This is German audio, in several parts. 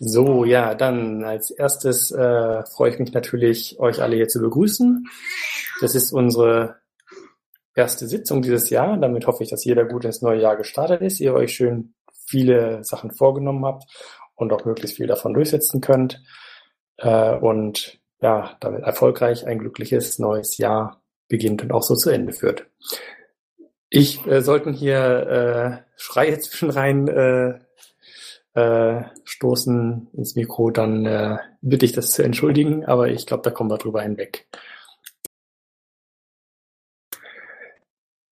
So, ja, dann als erstes äh, freue ich mich natürlich, euch alle hier zu begrüßen. Das ist unsere erste Sitzung dieses Jahr. Damit hoffe ich, dass jeder gut ins neue Jahr gestartet ist, ihr euch schön viele Sachen vorgenommen habt und auch möglichst viel davon durchsetzen könnt. Äh, und ja, damit erfolgreich ein glückliches neues Jahr beginnt und auch so zu Ende führt. Ich äh, sollten hier äh, Schreie zwischenrein äh, äh, stoßen ins Mikro, dann äh, bitte ich das zu entschuldigen, aber ich glaube, da kommen wir drüber hinweg.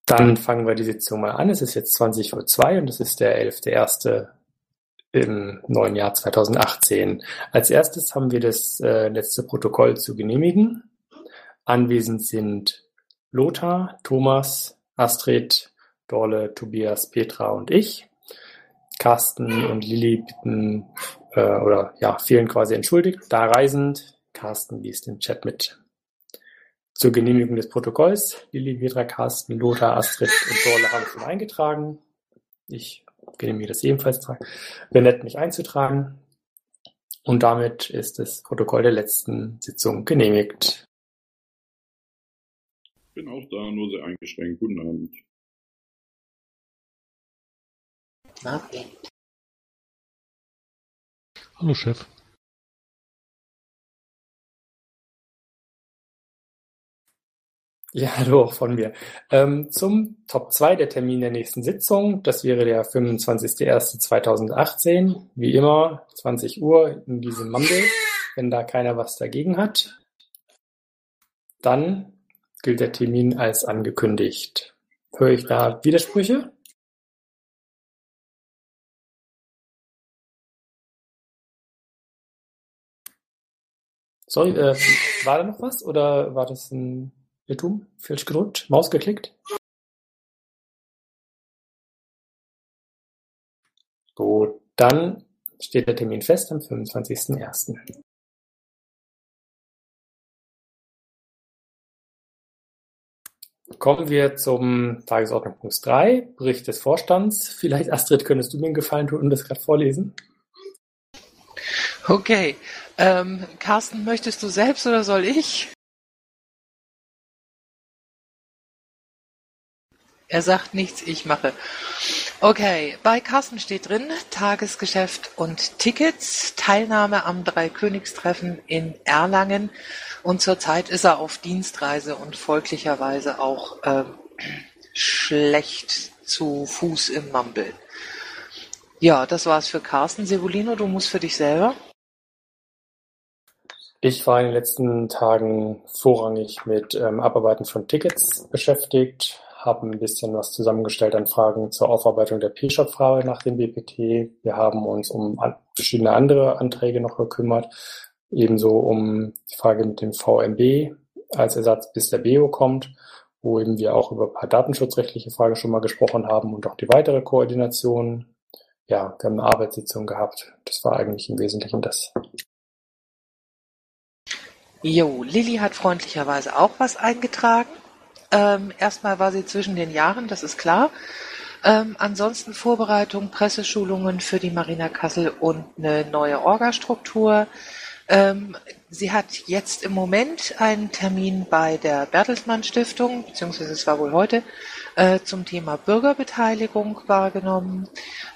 Dann fangen wir die Sitzung mal an. Es ist jetzt 20 Uhr 2 und es ist der 11.1. im neuen Jahr 2018. Als erstes haben wir das äh, letzte Protokoll zu genehmigen. Anwesend sind Lothar, Thomas, Astrid, Dorle, Tobias, Petra und ich. Carsten und Lilly bitten äh, oder ja, fehlen quasi entschuldigt, da reisend. Carsten liest im Chat mit. Zur Genehmigung des Protokolls. Lilly, Vedra, Carsten, Lothar, Astrid und Dorle haben schon eingetragen. Ich genehmige das ebenfalls. Wäre nett, mich einzutragen. Und damit ist das Protokoll der letzten Sitzung genehmigt. Bin auch da, nur sehr eingeschränkt. Guten Abend. Okay. Hallo Chef. Ja, hallo auch von mir. Ähm, zum Top 2 der Termin der nächsten Sitzung. Das wäre der 25.01.2018. Wie immer, 20 Uhr in diesem Monday, wenn da keiner was dagegen hat. Dann gilt der Termin als angekündigt. Höre ich da Widersprüche? Sorry, äh, war da noch was oder war das ein Irrtum? Falsch gedrückt? Maus geklickt? Gut, dann steht der Termin fest am 25.01. Kommen wir zum Tagesordnungspunkt 3, Bericht des Vorstands. Vielleicht, Astrid, könntest du mir einen Gefallen tun und das gerade vorlesen? Okay. Ähm, Carsten, möchtest du selbst oder soll ich? Er sagt nichts, ich mache. Okay, bei Carsten steht drin Tagesgeschäft und Tickets, Teilnahme am Dreikönigstreffen in Erlangen und zurzeit ist er auf Dienstreise und folglicherweise auch äh, schlecht zu Fuß im Mumble. Ja, das war's für Carsten. Sevolino, du musst für dich selber. Ich war in den letzten Tagen vorrangig mit ähm, Abarbeiten von Tickets beschäftigt, habe ein bisschen was zusammengestellt an Fragen zur Aufarbeitung der P-Shop-Frage nach dem BPT. Wir haben uns um an, verschiedene andere Anträge noch gekümmert, ebenso um die Frage mit dem VMB als Ersatz, bis der BO kommt, wo eben wir auch über ein paar datenschutzrechtliche Fragen schon mal gesprochen haben und auch die weitere Koordination. Ja, wir haben eine Arbeitssitzung gehabt. Das war eigentlich im Wesentlichen das. Jo, Lilly hat freundlicherweise auch was eingetragen. Ähm, erstmal war sie zwischen den Jahren, das ist klar. Ähm, ansonsten Vorbereitung, Presseschulungen für die Marina Kassel und eine neue Orgastruktur. Ähm, sie hat jetzt im Moment einen Termin bei der Bertelsmann Stiftung, beziehungsweise es war wohl heute, äh, zum Thema Bürgerbeteiligung wahrgenommen,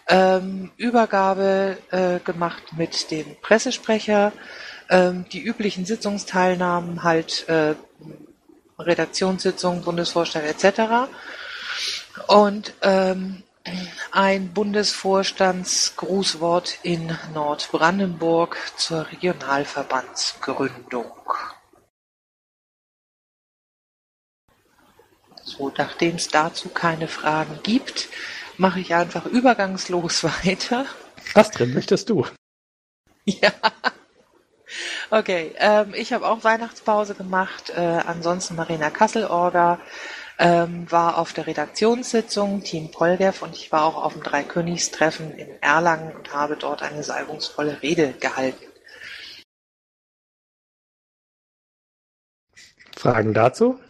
ähm, Übergabe äh, gemacht mit dem Pressesprecher, ähm, die üblichen Sitzungsteilnahmen, halt äh, Redaktionssitzungen, Bundesvorstand etc. Und ähm, ein Bundesvorstandsgrußwort in Nordbrandenburg zur Regionalverbandsgründung. So, nachdem es dazu keine Fragen gibt, mache ich einfach übergangslos weiter. Astrid, möchtest du? Ja. Okay, ähm, ich habe auch Weihnachtspause gemacht. Äh, ansonsten Marina Kassel-Orga ähm, war auf der Redaktionssitzung Team Polgev und ich war auch auf dem Dreikönigstreffen in Erlangen und habe dort eine salbungsvolle Rede gehalten. Fragen dazu?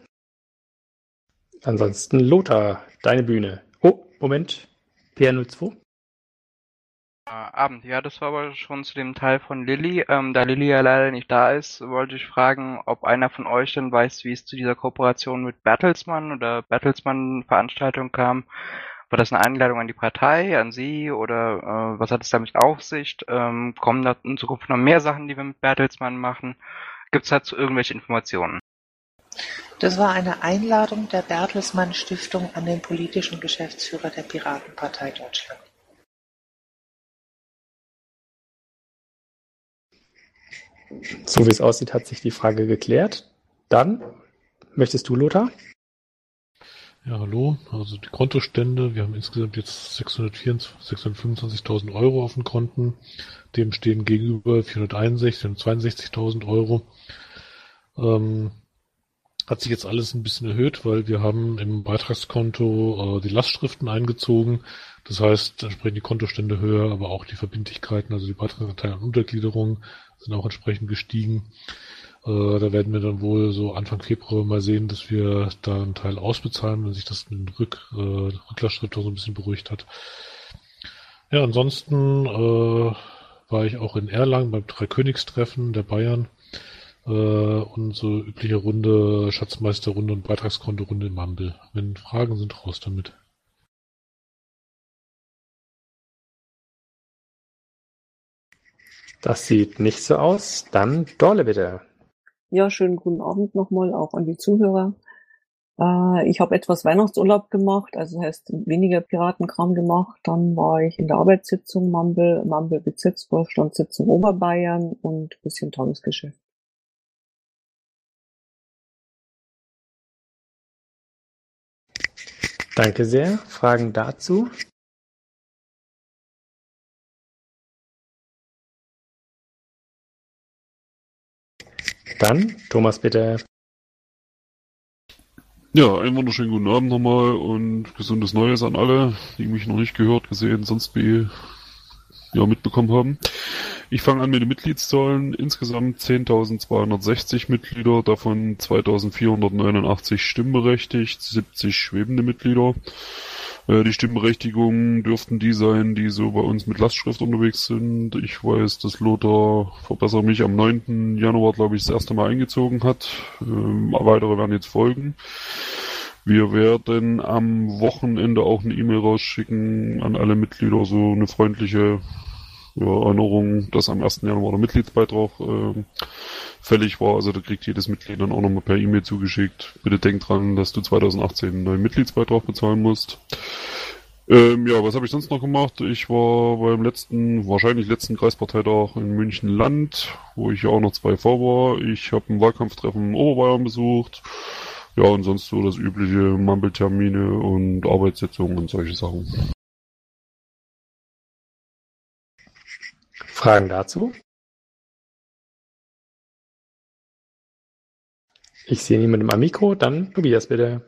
Ansonsten Lothar, deine Bühne. Oh, Moment. PR02. Abend, ja, das war aber schon zu dem Teil von Lilly. Ähm, da Lilly ja leider nicht da ist, wollte ich fragen, ob einer von euch denn weiß, wie es zu dieser Kooperation mit Bertelsmann oder Bertelsmann-Veranstaltung kam. War das eine Einladung an die Partei, an Sie oder äh, was hat es damit auf sich? Ähm, kommen da in Zukunft noch mehr Sachen, die wir mit Bertelsmann machen? Gibt es dazu irgendwelche Informationen? Das war eine Einladung der Bertelsmann Stiftung an den politischen Geschäftsführer der Piratenpartei Deutschland. So wie es aussieht, hat sich die Frage geklärt. Dann möchtest du, Lothar? Ja, hallo. Also die Kontostände, wir haben insgesamt jetzt 625.000 Euro auf den Konten. Dem stehen gegenüber 461 und 62.000 Euro. Ähm, hat sich jetzt alles ein bisschen erhöht, weil wir haben im Beitragskonto äh, die Lastschriften eingezogen. Das heißt, entsprechend die Kontostände höher, aber auch die Verbindlichkeiten, also die Beitragsanteile und Untergliederung sind auch entsprechend gestiegen. Äh, da werden wir dann wohl so Anfang Februar mal sehen, dass wir da einen Teil ausbezahlen, wenn sich das mit dem Rück, äh, Rücklastschrift auch so ein bisschen beruhigt hat. Ja, ansonsten äh, war ich auch in Erlangen beim Dreikönigstreffen der Bayern äh, und so übliche Runde, Schatzmeisterrunde und Beitragskontorunde im Mumble. Wenn Fragen sind, raus damit. Das sieht nicht so aus. Dann Dorle bitte. Ja, schönen guten Abend nochmal auch an die Zuhörer. Äh, ich habe etwas Weihnachtsurlaub gemacht, also heißt weniger Piratenkram gemacht. Dann war ich in der Arbeitssitzung Mumble, Mumble Bezirksvorstandssitzung Oberbayern und bisschen Tagesgeschäft. Danke sehr. Fragen dazu? Dann Thomas bitte. Ja, einen wunderschönen guten Abend nochmal und gesundes Neues an alle, die mich noch nicht gehört, gesehen, sonst wie ja, mitbekommen haben. Ich fange an mit den Mitgliedszahlen. Insgesamt 10.260 Mitglieder, davon 2.489 stimmberechtigt, 70 schwebende Mitglieder. Äh, die Stimmberechtigungen dürften die sein, die so bei uns mit Lastschrift unterwegs sind. Ich weiß, dass Lothar, verbessere mich, am 9. Januar, glaube ich, das erste Mal eingezogen hat. Ähm, weitere werden jetzt folgen. Wir werden am Wochenende auch eine E-Mail rausschicken an alle Mitglieder, so eine freundliche ja, Erinnerung, dass am 1. Januar der Mitgliedsbeitrag äh, fällig war. Also da kriegt jedes Mitglied dann auch nochmal per E-Mail zugeschickt. Bitte denk dran, dass du 2018 einen neuen Mitgliedsbeitrag bezahlen musst. Ähm, ja, was habe ich sonst noch gemacht? Ich war beim letzten, wahrscheinlich letzten Kreisparteitag in München Land, wo ich ja auch noch zwei vor war. Ich habe ein Wahlkampftreffen in Oberbayern besucht. Ja, und sonst so das übliche Mumble-Termine und Arbeitssitzungen und solche Sachen. Fragen dazu? Ich sehe niemanden am Mikro, dann Tobias bitte.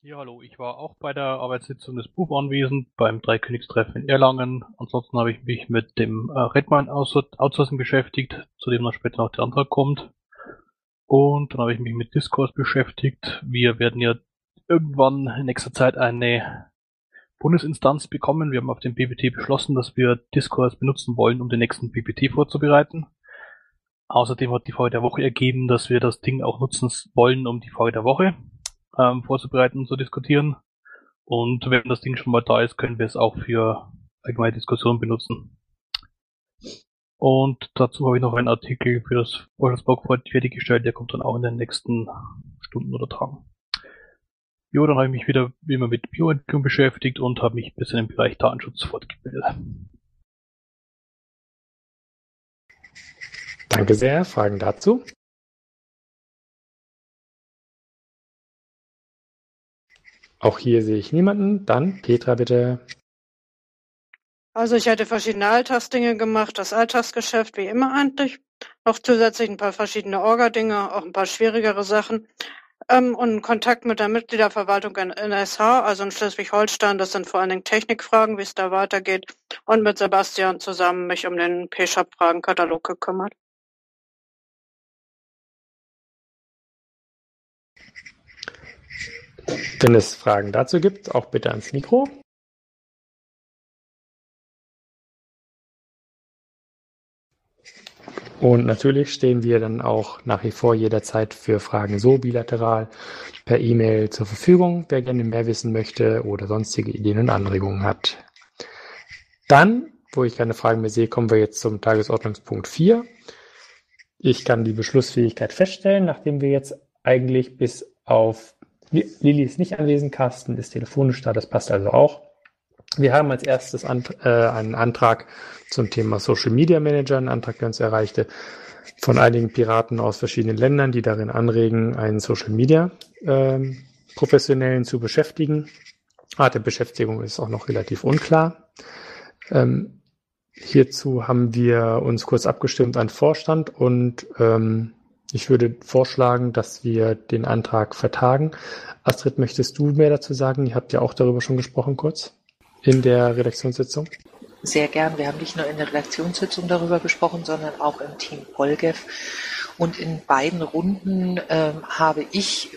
Ja, hallo, ich war auch bei der Arbeitssitzung des Buch anwesend, beim Dreikönigstreffen in Erlangen. Ansonsten habe ich mich mit dem äh, Redmine Outsourcing beschäftigt, zu dem noch später noch der Antrag kommt. Und dann habe ich mich mit Discourse beschäftigt. Wir werden ja irgendwann in nächster Zeit eine Bundesinstanz bekommen. Wir haben auf dem PPT beschlossen, dass wir Discourse benutzen wollen, um den nächsten PPT vorzubereiten. Außerdem hat die Frage der Woche ergeben, dass wir das Ding auch nutzen wollen, um die Frage der Woche ähm, vorzubereiten und zu diskutieren. Und wenn das Ding schon mal da ist, können wir es auch für allgemeine Diskussionen benutzen. Und dazu habe ich noch einen Artikel für das Vorstandsblog fertiggestellt, der kommt dann auch in den nächsten Stunden oder Tagen. Jo, dann habe ich mich wieder wie immer mit Bioentwicklung beschäftigt und habe mich ein bisschen im Bereich Datenschutz fortgebildet. Danke sehr. Fragen dazu? Auch hier sehe ich niemanden. Dann Petra bitte. Also ich hatte verschiedene Alltagsdinge gemacht, das Alltagsgeschäft wie immer eigentlich. Noch zusätzlich ein paar verschiedene Orga-Dinge, auch ein paar schwierigere Sachen. Ähm, und Kontakt mit der Mitgliederverwaltung in NSH, also in Schleswig-Holstein, das sind vor allen Dingen Technikfragen, wie es da weitergeht. Und mit Sebastian zusammen mich um den P-Shop-Fragenkatalog gekümmert. Wenn es Fragen dazu gibt, auch bitte ans Mikro. Und natürlich stehen wir dann auch nach wie vor jederzeit für Fragen so bilateral per E-Mail zur Verfügung, wer gerne mehr wissen möchte oder sonstige Ideen und Anregungen hat. Dann, wo ich keine Fragen mehr sehe, kommen wir jetzt zum Tagesordnungspunkt 4. Ich kann die Beschlussfähigkeit feststellen, nachdem wir jetzt eigentlich bis auf Lilly ist nicht anwesend, Carsten ist telefonisch da, das passt also auch. Wir haben als erstes an, äh, einen Antrag zum Thema Social Media Manager, einen Antrag, der uns erreichte, von einigen Piraten aus verschiedenen Ländern, die darin anregen, einen Social Media ähm, Professionellen zu beschäftigen. Art der Beschäftigung ist auch noch relativ unklar. Ähm, hierzu haben wir uns kurz abgestimmt an Vorstand und ähm, ich würde vorschlagen, dass wir den Antrag vertagen. Astrid, möchtest du mehr dazu sagen? Ihr habt ja auch darüber schon gesprochen kurz in der Redaktionssitzung. Sehr gern. Wir haben nicht nur in der Redaktionssitzung darüber gesprochen, sondern auch im Team Polgev. Und in beiden Runden ähm, habe ich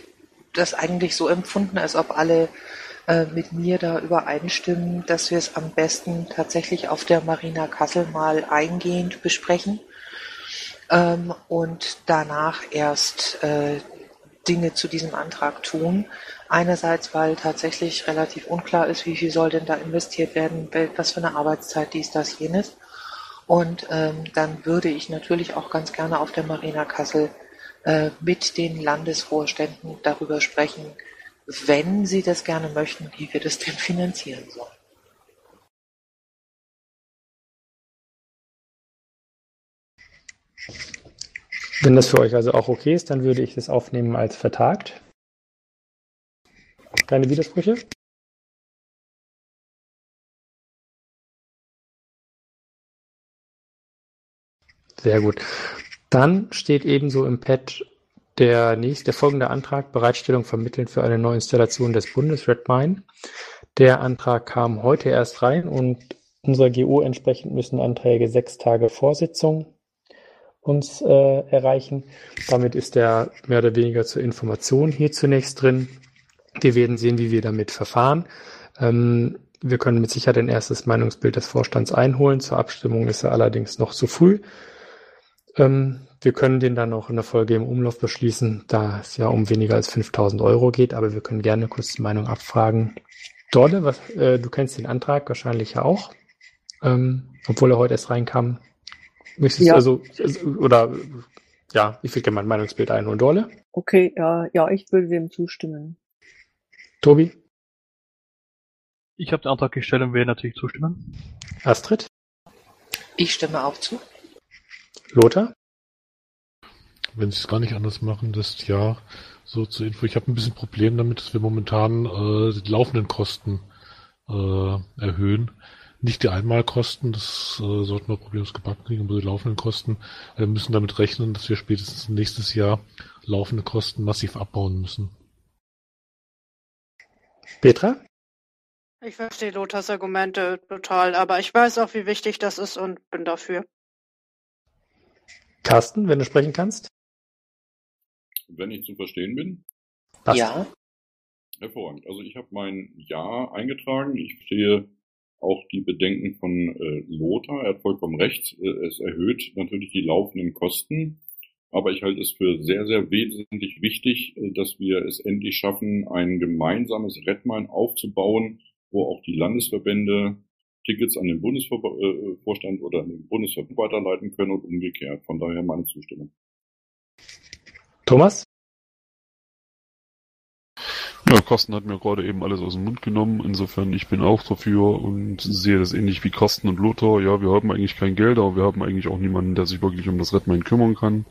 das eigentlich so empfunden, als ob alle äh, mit mir da übereinstimmen, dass wir es am besten tatsächlich auf der Marina Kassel mal eingehend besprechen ähm, und danach erst äh, Dinge zu diesem Antrag tun. Einerseits, weil tatsächlich relativ unklar ist, wie viel soll denn da investiert werden, was für eine Arbeitszeit, dies, das, jenes. Und ähm, dann würde ich natürlich auch ganz gerne auf der Marina Kassel äh, mit den Landesvorständen darüber sprechen, wenn sie das gerne möchten, wie wir das denn finanzieren sollen. Wenn das für euch also auch okay ist, dann würde ich das aufnehmen als vertagt. Keine Widersprüche? Sehr gut. Dann steht ebenso im Pad der nächste, der folgende Antrag, Bereitstellung vermitteln für eine Neuinstallation des Bundes Redmine. Der Antrag kam heute erst rein und unserer GO entsprechend müssen Anträge sechs Tage Vorsitzung uns äh, erreichen. Damit ist der mehr oder weniger zur Information hier zunächst drin. Wir werden sehen, wie wir damit verfahren. Ähm, wir können mit Sicherheit ein erstes Meinungsbild des Vorstands einholen. Zur Abstimmung ist er allerdings noch zu früh. Ähm, wir können den dann auch in der Folge im Umlauf beschließen, da es ja um weniger als 5000 Euro geht, aber wir können gerne kurz die Meinung abfragen. Dorle, was, äh, du kennst den Antrag wahrscheinlich ja auch, ähm, obwohl er heute erst reinkam. Möchtest ja. also, oder, ja, ich will gerne mein Meinungsbild einholen. Dorle? Okay, ja, ja, ich würde dem zustimmen. Tobi? Ich habe den Antrag gestellt und werde natürlich zustimmen. Astrid? Ich stimme auch zu. Lothar? Wenn sie es gar nicht anders machen, das Jahr so zur Info. Ich habe ein bisschen Problem damit, dass wir momentan äh, die laufenden Kosten äh, erhöhen nicht die Einmalkosten, das äh, sollten wir problemlos gebacken kriegen, aber die laufenden Kosten. Wir müssen damit rechnen, dass wir spätestens nächstes Jahr laufende Kosten massiv abbauen müssen. Petra? Ich verstehe Lothars Argumente total, aber ich weiß auch, wie wichtig das ist und bin dafür. Carsten, wenn du sprechen kannst? Wenn ich zu verstehen bin? Passt. Ja. Hervorragend. Also ich habe mein Ja eingetragen. Ich stehe auch die Bedenken von äh, Lothar. Er hat vollkommen recht. Äh, es erhöht natürlich die laufenden Kosten. Aber ich halte es für sehr, sehr wesentlich wichtig, äh, dass wir es endlich schaffen, ein gemeinsames Redmine aufzubauen, wo auch die Landesverbände Tickets an den Bundesvorstand äh, oder an den Bundesverband weiterleiten können und umgekehrt. Von daher meine Zustimmung. Thomas? Ja, Carsten hat mir gerade eben alles aus dem Mund genommen. Insofern, ich bin auch dafür und sehe das ähnlich wie Carsten und Lothar. Ja, wir haben eigentlich kein Geld, aber wir haben eigentlich auch niemanden, der sich wirklich um das Redmain kümmern kann.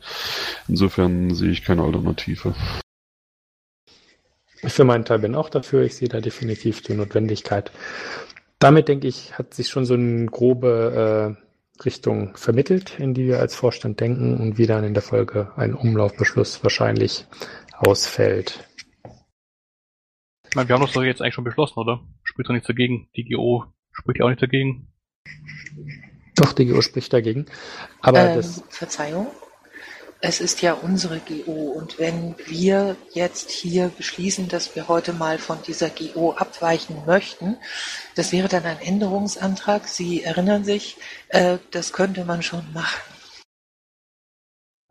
Insofern sehe ich keine Alternative. Ich für meinen Teil bin auch dafür. Ich sehe da definitiv die Notwendigkeit. Damit denke ich, hat sich schon so eine grobe äh, Richtung vermittelt, in die wir als Vorstand denken und wie dann in der Folge ein Umlaufbeschluss wahrscheinlich ausfällt. Ich meine, wir haben das doch jetzt eigentlich schon beschlossen, oder? Spricht doch nichts dagegen. Die GO spricht ja auch nicht dagegen. Doch, die GO spricht dagegen. Aber ähm, das. Verzeihung. Es ist ja unsere GO und wenn wir jetzt hier beschließen, dass wir heute mal von dieser GO abweichen möchten, das wäre dann ein Änderungsantrag. Sie erinnern sich, äh, das könnte man schon machen.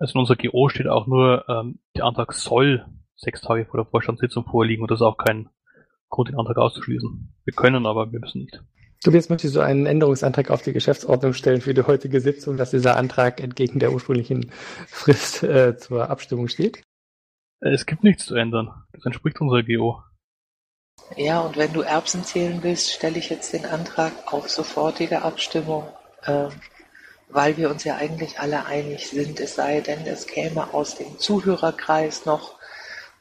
Also in unserer GO steht auch nur, ähm, der Antrag soll sechs Tage vor der Vorstandssitzung vorliegen und das ist auch kein Grund, den Antrag auszuschließen. Wir können, aber wir müssen nicht. Du jetzt möchtest du einen Änderungsantrag auf die Geschäftsordnung stellen für die heutige Sitzung, dass dieser Antrag entgegen der ursprünglichen Frist äh, zur Abstimmung steht? Es gibt nichts zu ändern. Das entspricht unserer GO. Ja, und wenn du Erbsen zählen willst, stelle ich jetzt den Antrag auf sofortige Abstimmung, ähm, weil wir uns ja eigentlich alle einig sind, es sei denn, es käme aus dem Zuhörerkreis noch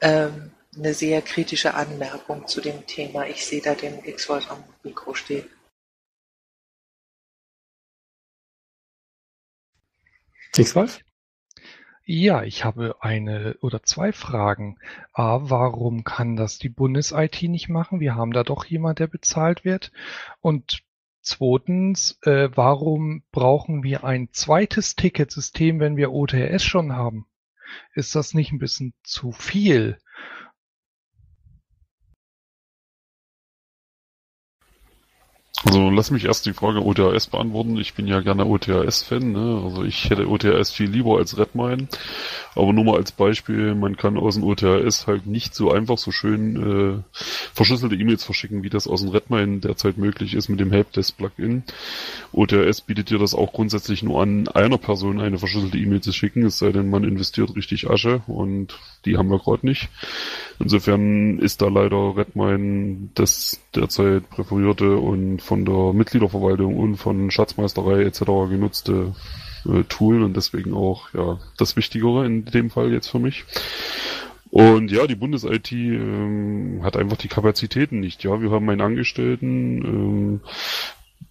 ähm, eine sehr kritische Anmerkung zu dem Thema. Ich sehe da den X-Wolf am Mikro stehen. X-Wolf? Ja, ich habe eine oder zwei Fragen. A, warum kann das die Bundes-IT nicht machen? Wir haben da doch jemand, der bezahlt wird. Und zweitens, äh, warum brauchen wir ein zweites Ticketsystem, wenn wir OTRS schon haben? Ist das nicht ein bisschen zu viel? Also lass mich erst die Frage OTAS beantworten. Ich bin ja gerne OTAS-Fan. Ne? Also ich hätte OTAS viel lieber als Redmine. Aber nur mal als Beispiel, man kann aus dem OTAS halt nicht so einfach so schön äh, verschlüsselte E-Mails verschicken, wie das aus dem Redmine derzeit möglich ist mit dem Helpdesk-Plugin. OTAS bietet dir das auch grundsätzlich nur an, einer Person eine verschlüsselte E-Mail zu schicken, es sei denn, man investiert richtig Asche und die haben wir gerade nicht. Insofern ist da leider Redmine das derzeit präferierte und von der Mitgliederverwaltung und von Schatzmeisterei etc. genutzte äh, Tool und deswegen auch ja das Wichtigere in dem Fall jetzt für mich. Und ja, die Bundes-IT ähm, hat einfach die Kapazitäten nicht. Ja, wir haben einen Angestellten, ähm,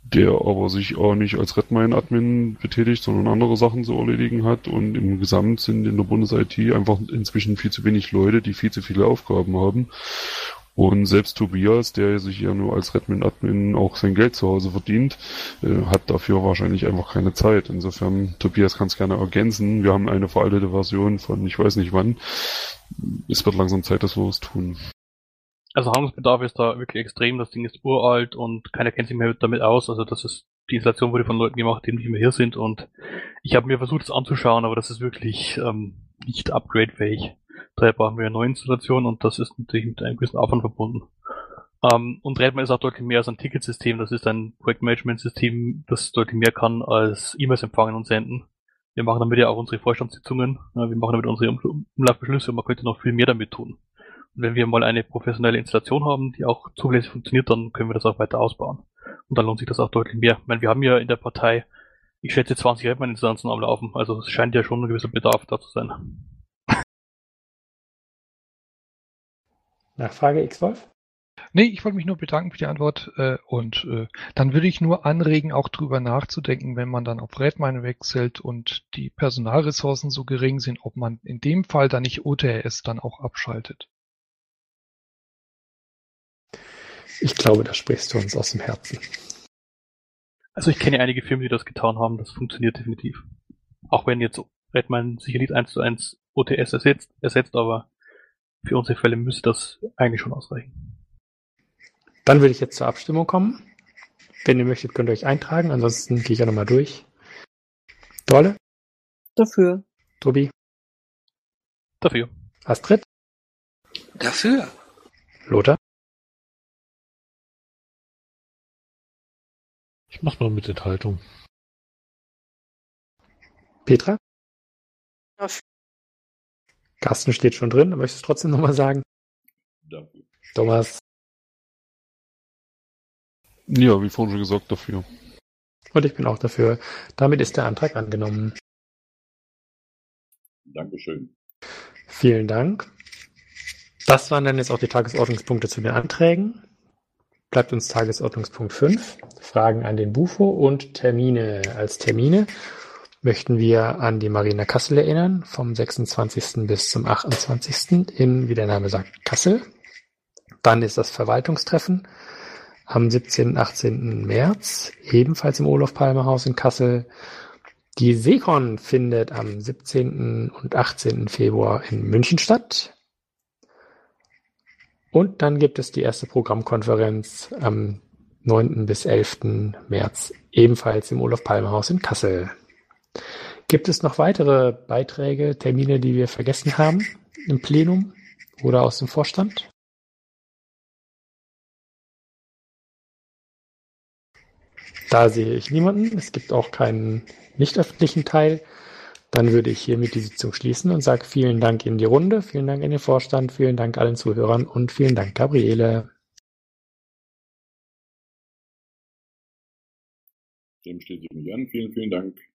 der aber sich auch nicht als Redmine-Admin betätigt, sondern andere Sachen zu erledigen hat. Und im Gesamt sind in der Bundes-IT einfach inzwischen viel zu wenig Leute, die viel zu viele Aufgaben haben. Und selbst Tobias, der sich ja nur als Redmine-Admin auch sein Geld zu Hause verdient, äh, hat dafür wahrscheinlich einfach keine Zeit. Insofern, Tobias kann es gerne ergänzen. Wir haben eine veraltete Version von ich weiß nicht wann. Es wird langsam Zeit, dass wir es tun. Also Handlungsbedarf ist da wirklich extrem. Das Ding ist uralt und keiner kennt sich mehr damit aus. Also das ist die Installation wurde von Leuten gemacht, die nicht mehr hier sind. Und ich habe mir versucht, es anzuschauen, aber das ist wirklich ähm, nicht upgradefähig. Daher brauchen wir eine neue Installation und das ist natürlich mit einem gewissen Aufwand verbunden. Ähm, und Redmine ist auch deutlich mehr als ein Ticketsystem. Das ist ein Projektmanagementsystem, das deutlich mehr kann als E-Mails empfangen und senden. Wir machen damit ja auch unsere Vorstandssitzungen. Wir machen damit unsere Umlaufbeschlüsse und man könnte noch viel mehr damit tun. Und wenn wir mal eine professionelle Installation haben, die auch zuverlässig funktioniert, dann können wir das auch weiter ausbauen. Und dann lohnt sich das auch deutlich mehr. Ich meine, wir haben ja in der Partei, ich schätze 20 Redmine-Instanzen am Laufen. Also es scheint ja schon ein gewisser Bedarf da zu sein. Nachfrage X-Wolf? Nee, ich wollte mich nur bedanken für die Antwort äh, und äh, dann würde ich nur anregen, auch drüber nachzudenken, wenn man dann auf Redmine wechselt und die Personalressourcen so gering sind, ob man in dem Fall dann nicht OTRS dann auch abschaltet. Ich glaube, da sprichst du uns aus dem Herzen. Also ich kenne einige Firmen, die das getan haben, das funktioniert definitiv. Auch wenn jetzt Redmine sicherlich eins zu eins OTS ersetzt, ersetzt, aber für unsere Fälle müsste das eigentlich schon ausreichen. Dann würde ich jetzt zur Abstimmung kommen. Wenn ihr möchtet, könnt ihr euch eintragen. Ansonsten gehe ich ja nochmal durch. Dolle? Dafür. Tobi? Dafür. Astrid? Dafür. Lothar? Ich mach mal mit Enthaltung. Petra? Dafür. Carsten steht schon drin, möchtest du trotzdem nochmal sagen? Dafür. Thomas? Ja, wie vorhin schon gesagt, dafür. Und ich bin auch dafür. Damit ist der Antrag angenommen. Dankeschön. Vielen Dank. Das waren dann jetzt auch die Tagesordnungspunkte zu den Anträgen. Bleibt uns Tagesordnungspunkt 5, Fragen an den Bufo und Termine als Termine möchten wir an die Marina Kassel erinnern, vom 26. bis zum 28. in, wie der Name sagt, Kassel. Dann ist das Verwaltungstreffen am 17. und 18. März, ebenfalls im Olof Palme Haus in Kassel. Die Seekon findet am 17. und 18. Februar in München statt. Und dann gibt es die erste Programmkonferenz am 9. bis 11. März, ebenfalls im Olof Palme Haus in Kassel. Gibt es noch weitere Beiträge, Termine, die wir vergessen haben im Plenum oder aus dem Vorstand? Da sehe ich niemanden. Es gibt auch keinen nicht öffentlichen Teil. Dann würde ich hiermit die Sitzung schließen und sage vielen Dank in die Runde, vielen Dank in den Vorstand, vielen Dank allen Zuhörern und vielen Dank, Gabriele. Dem steht sich nicht an. Vielen, vielen Dank.